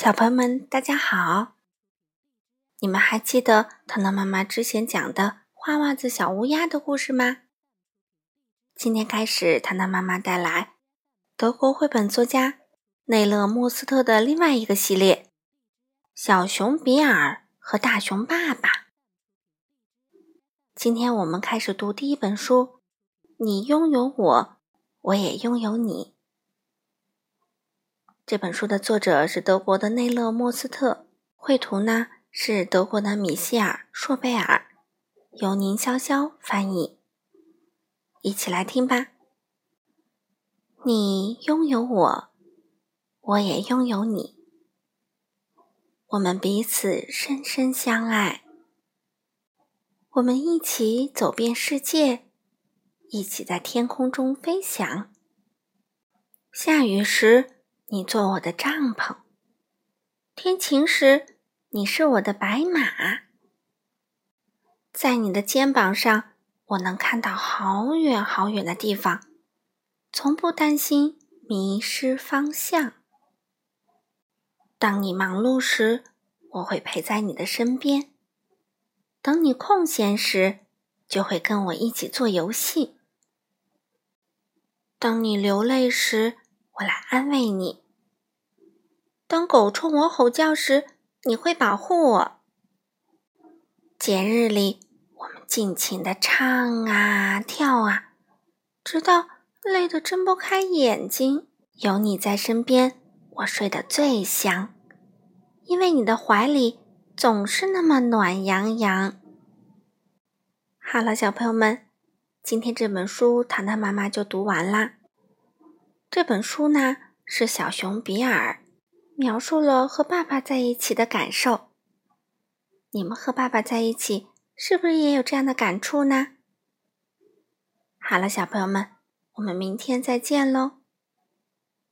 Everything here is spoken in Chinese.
小朋友们，大家好！你们还记得糖糖妈妈之前讲的花袜子小乌鸦的故事吗？今天开始，糖糖妈妈带来德国绘本作家内勒莫斯特的另外一个系列《小熊比尔和大熊爸爸》。今天我们开始读第一本书，《你拥有我，我也拥有你》。这本书的作者是德国的内勒·莫斯特，绘图呢是德国的米歇尔·硕贝尔，由宁潇潇翻译。一起来听吧。你拥有我，我也拥有你，我们彼此深深相爱。我们一起走遍世界，一起在天空中飞翔。下雨时。你做我的帐篷，天晴时你是我的白马，在你的肩膀上，我能看到好远好远的地方，从不担心迷失方向。当你忙碌时，我会陪在你的身边；等你空闲时，就会跟我一起做游戏。当你流泪时，我来安慰你。当狗冲我吼叫时，你会保护我。节日里，我们尽情的唱啊跳啊，直到累得睁不开眼睛。有你在身边，我睡得最香，因为你的怀里总是那么暖洋洋。好了，小朋友们，今天这本书糖糖妈妈就读完啦。这本书呢是小熊比尔描述了和爸爸在一起的感受。你们和爸爸在一起是不是也有这样的感触呢？好了，小朋友们，我们明天再见喽。